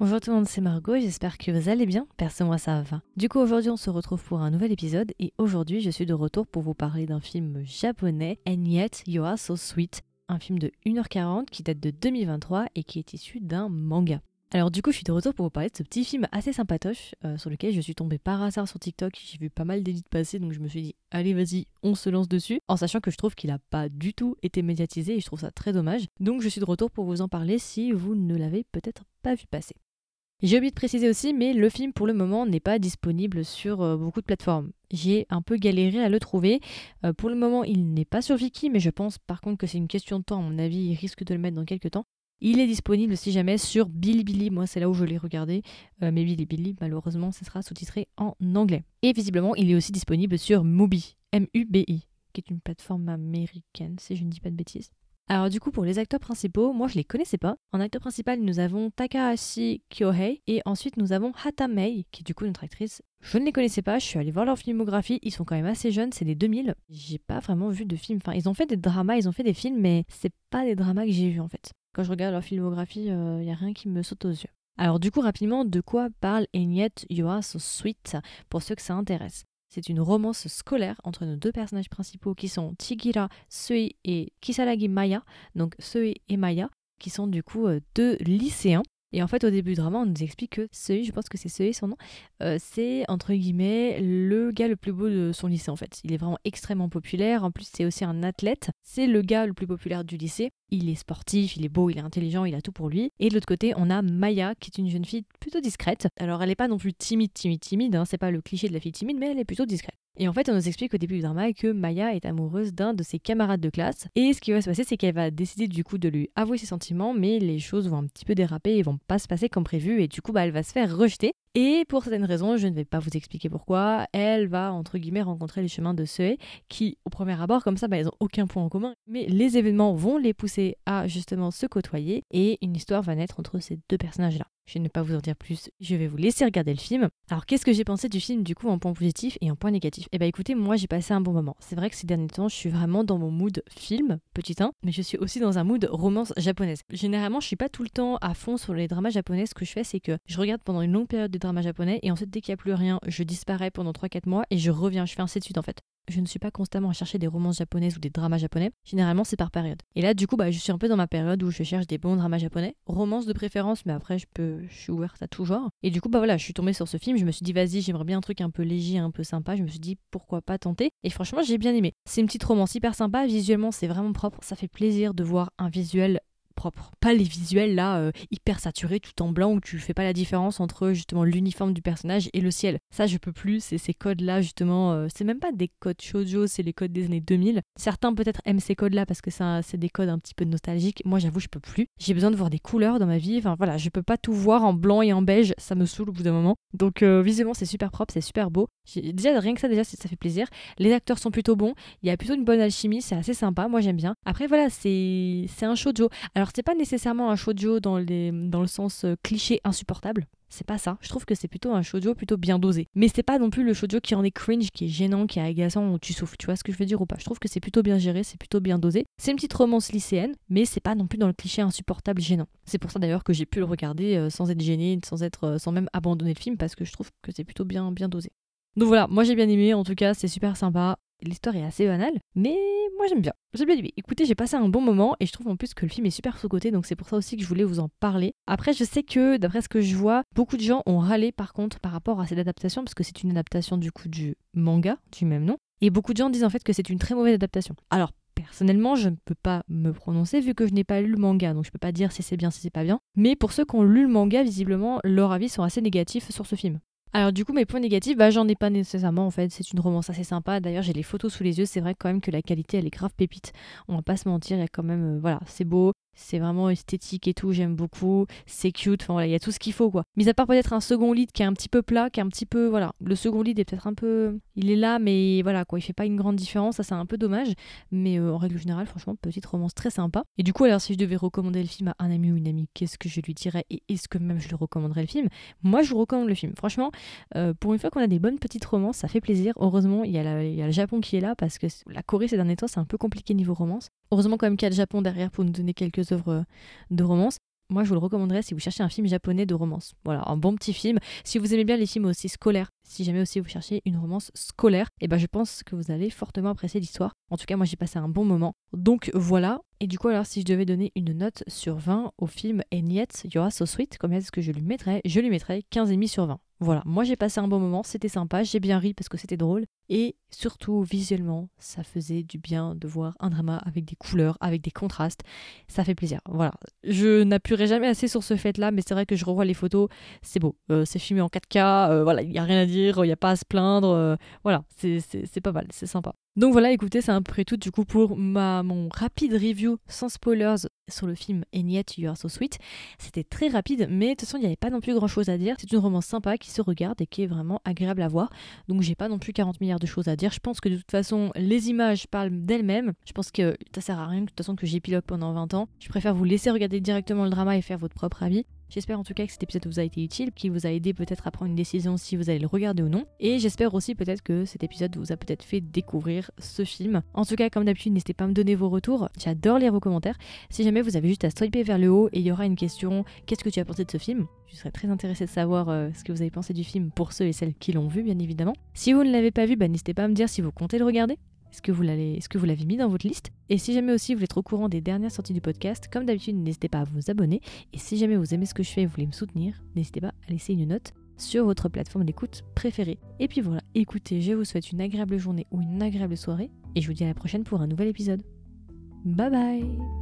Bonjour tout le monde, c'est Margot j'espère que vous allez bien. Perso, moi ça va. Du coup, aujourd'hui, on se retrouve pour un nouvel épisode et aujourd'hui, je suis de retour pour vous parler d'un film japonais, And Yet You Are So Sweet, un film de 1h40 qui date de 2023 et qui est issu d'un manga. Alors du coup, je suis de retour pour vous parler de ce petit film assez sympatoche euh, sur lequel je suis tombée par hasard sur TikTok. J'ai vu pas mal d'édits passer, donc je me suis dit, allez vas-y, on se lance dessus, en sachant que je trouve qu'il n'a pas du tout été médiatisé et je trouve ça très dommage. Donc je suis de retour pour vous en parler si vous ne l'avez peut-être pas vu passer. J'ai oublié de préciser aussi, mais le film pour le moment n'est pas disponible sur euh, beaucoup de plateformes. J'ai un peu galéré à le trouver. Euh, pour le moment, il n'est pas sur Viki, mais je pense par contre que c'est une question de temps. À mon avis, il risque de le mettre dans quelques temps. Il est disponible si jamais sur Bilibili. Moi, c'est là où je l'ai regardé. Euh, mais Bilibili, malheureusement, ce sera sous-titré en anglais. Et visiblement, il est aussi disponible sur Mubi, M-U-B-I, qui est une plateforme américaine, si je ne dis pas de bêtises. Alors du coup pour les acteurs principaux, moi je les connaissais pas. En acteur principal nous avons Takahashi Kyohei et ensuite nous avons Hata Mei qui est du coup notre actrice. Je ne les connaissais pas, je suis allée voir leur filmographie, ils sont quand même assez jeunes, c'est des 2000. J'ai pas vraiment vu de films, enfin ils ont fait des dramas, ils ont fait des films mais c'est pas des dramas que j'ai vus en fait. Quand je regarde leur filmographie, il euh, y a rien qui me saute aux yeux. Alors du coup rapidement de quoi parle And Yet You So Sweet pour ceux que ça intéresse? C'est une romance scolaire entre nos deux personnages principaux qui sont Chigira Sui et Kisaragi Maya, donc Sui et Maya, qui sont du coup euh, deux lycéens. Et en fait, au début du drama, on nous explique que Sui, je pense que c'est Sui son nom, euh, c'est entre guillemets le gars le plus beau de son lycée en fait. Il est vraiment extrêmement populaire. En plus, c'est aussi un athlète. C'est le gars le plus populaire du lycée. Il est sportif, il est beau, il est intelligent, il a tout pour lui. Et de l'autre côté, on a Maya, qui est une jeune fille plutôt discrète. Alors, elle n'est pas non plus timide, timide, timide. Hein. c'est pas le cliché de la fille timide, mais elle est plutôt discrète. Et en fait, on nous explique au début du drama que Maya est amoureuse d'un de ses camarades de classe. Et ce qui va se passer, c'est qu'elle va décider du coup de lui avouer ses sentiments, mais les choses vont un petit peu déraper et vont pas se passer comme prévu. Et du coup, bah, elle va se faire rejeter. Et pour certaines raisons, je ne vais pas vous expliquer pourquoi, elle va entre guillemets rencontrer les chemins de Sue, qui au premier abord, comme ça, bah, elles n'ont aucun point en commun. Mais les événements vont les pousser à justement se côtoyer et une histoire va naître entre ces deux personnages-là. Je ne vais pas vous en dire plus, je vais vous laisser regarder le film. Alors qu'est-ce que j'ai pensé du film du coup en point positif et en point négatif? Eh bah écoutez, moi j'ai passé un bon moment. C'est vrai que ces derniers temps, je suis vraiment dans mon mood film, petit 1, mais je suis aussi dans un mood romance japonaise. Généralement, je suis pas tout le temps à fond sur les dramas japonais. Ce que je fais, c'est que je regarde pendant une longue période de dramas japonais et ensuite dès qu'il n'y a plus rien, je disparais pendant 3-4 mois et je reviens, je fais un set suite en fait je ne suis pas constamment à chercher des romances japonaises ou des dramas japonais. Généralement, c'est par période. Et là, du coup, bah, je suis un peu dans ma période où je cherche des bons dramas japonais. Romances de préférence, mais après, je peux, je suis ouverte à tout genre. Et du coup, bah voilà, je suis tombée sur ce film. Je me suis dit, vas-y, j'aimerais bien un truc un peu léger, un peu sympa. Je me suis dit, pourquoi pas tenter? Et franchement, j'ai bien aimé. C'est une petite romance hyper sympa. Visuellement, c'est vraiment propre. Ça fait plaisir de voir un visuel Pas les visuels là euh, hyper saturés tout en blanc où tu fais pas la différence entre justement l'uniforme du personnage et le ciel. Ça je peux plus, c'est ces codes là justement, euh, c'est même pas des codes shoujo, c'est les codes des années 2000. Certains peut-être aiment ces codes là parce que c'est des codes un petit peu nostalgiques. Moi j'avoue je peux plus. J'ai besoin de voir des couleurs dans ma vie. Enfin voilà, je peux pas tout voir en blanc et en beige, ça me saoule au bout d'un moment. Donc euh, visuellement c'est super propre, c'est super beau. Déjà rien que ça déjà ça fait plaisir. Les acteurs sont plutôt bons, il y a plutôt une bonne alchimie, c'est assez sympa, moi j'aime bien. Après voilà, c'est un shoujo. Alors c'est pas nécessairement un shoujo dans, dans le sens euh, cliché insupportable. C'est pas ça. Je trouve que c'est plutôt un shoujo plutôt bien dosé. Mais c'est pas non plus le shoujo qui en est cringe, qui est gênant, qui est agaçant, où tu souffles. Tu vois ce que je veux dire ou pas? Je trouve que c'est plutôt bien géré, c'est plutôt bien dosé. C'est une petite romance lycéenne, mais c'est pas non plus dans le cliché insupportable gênant. C'est pour ça d'ailleurs que j'ai pu le regarder euh, sans être gêné, sans être, euh, sans même abandonner le film, parce que je trouve que c'est plutôt bien, bien dosé. Donc voilà, moi j'ai bien aimé, en tout cas c'est super sympa. L'histoire est assez banale, mais moi j'aime bien. J'ai bien. Écoutez, j'ai passé un bon moment et je trouve en plus que le film est super sous-côté, donc c'est pour ça aussi que je voulais vous en parler. Après, je sais que d'après ce que je vois, beaucoup de gens ont râlé par contre par rapport à cette adaptation, parce que c'est une adaptation du coup du manga du même nom. Et beaucoup de gens disent en fait que c'est une très mauvaise adaptation. Alors, Personnellement, je ne peux pas me prononcer vu que je n'ai pas lu le manga, donc je peux pas dire si c'est bien, si c'est pas bien. Mais pour ceux qui ont lu le manga, visiblement, leurs avis sont assez négatifs sur ce film. Alors du coup mes points négatifs, bah j'en ai pas nécessairement en fait, c'est une romance assez sympa. D'ailleurs j'ai les photos sous les yeux, c'est vrai quand même que la qualité elle est grave pépite. On va pas se mentir, il y a quand même, euh, voilà, c'est beau, c'est vraiment esthétique et tout, j'aime beaucoup, c'est cute, enfin voilà, il y a tout ce qu'il faut quoi. Mis à part peut-être un second lead qui est un petit peu plat, qui est un petit peu, voilà, le second lead est peut-être un peu, il est là mais voilà quoi, il fait pas une grande différence, ça c'est un peu dommage, mais euh, en règle générale franchement petite romance très sympa. Et du coup alors si je devais recommander le film à un ami ou une amie, qu'est-ce que je lui dirais et est-ce que même je lui recommanderais le film? Moi je vous recommande le film, franchement, euh, pour une fois qu'on a des bonnes petites romances, ça fait plaisir. Heureusement il y, a y a le Japon qui est là parce que la Corée ces derniers temps c'est un peu compliqué niveau romance. Heureusement quand même qu'il y a le Japon derrière pour nous donner quelques œuvres de romance. moi je vous le recommanderais si vous cherchez un film japonais de romance. Voilà, un bon petit film. Si vous aimez bien les films aussi scolaires, si jamais aussi vous cherchez une romance scolaire, eh ben je pense que vous allez fortement apprécier l'histoire. En tout cas, moi j'ai passé un bon moment. Donc voilà. Et du coup, alors si je devais donner une note sur 20 au film And Yet So Sweet, combien est-ce que je lui mettrais Je lui mettrais 15,5 sur 20. Voilà, moi j'ai passé un bon moment, c'était sympa, j'ai bien ri parce que c'était drôle. Et surtout, visuellement, ça faisait du bien de voir un drama avec des couleurs, avec des contrastes. Ça fait plaisir. Voilà. Je n'appuierai jamais assez sur ce fait-là, mais c'est vrai que je revois les photos, c'est beau. Euh, c'est filmé en 4K, euh, voilà, il n'y a rien à dire, il n'y a pas à se plaindre. Euh, voilà, c'est pas mal, c'est sympa. Donc voilà, écoutez, c'est un peu tout du coup pour ma, mon rapide review sans spoilers sur le film And Yet You Are So Sweet. C'était très rapide, mais de toute façon, il n'y avait pas non plus grand chose à dire. C'est une romance sympa qui se regarde et qui est vraiment agréable à voir. Donc j'ai pas non plus 40 milliards de choses à dire. Je pense que de toute façon, les images parlent d'elles-mêmes. Je pense que ça sert à rien de toute façon que j'épilogue pendant 20 ans. Je préfère vous laisser regarder directement le drama et faire votre propre avis. J'espère en tout cas que cet épisode vous a été utile, qu'il vous a aidé peut-être à prendre une décision si vous allez le regarder ou non. Et j'espère aussi peut-être que cet épisode vous a peut-être fait découvrir ce film. En tout cas, comme d'habitude, n'hésitez pas à me donner vos retours. J'adore lire vos commentaires. Si jamais vous avez juste à swiper vers le haut et il y aura une question, qu'est-ce que tu as pensé de ce film? Je serais très intéressée de savoir euh, ce que vous avez pensé du film pour ceux et celles qui l'ont vu, bien évidemment. Si vous ne l'avez pas vu, bah, n'hésitez pas à me dire si vous comptez le regarder. Est-ce que vous l'avez mis dans votre liste? Et si jamais aussi vous êtes au courant des dernières sorties du podcast, comme d'habitude, n'hésitez pas à vous abonner. Et si jamais vous aimez ce que je fais et vous voulez me soutenir, n'hésitez pas à laisser une note sur votre plateforme d'écoute préférée. Et puis voilà, écoutez, je vous souhaite une agréable journée ou une agréable soirée, et je vous dis à la prochaine pour un nouvel épisode. Bye bye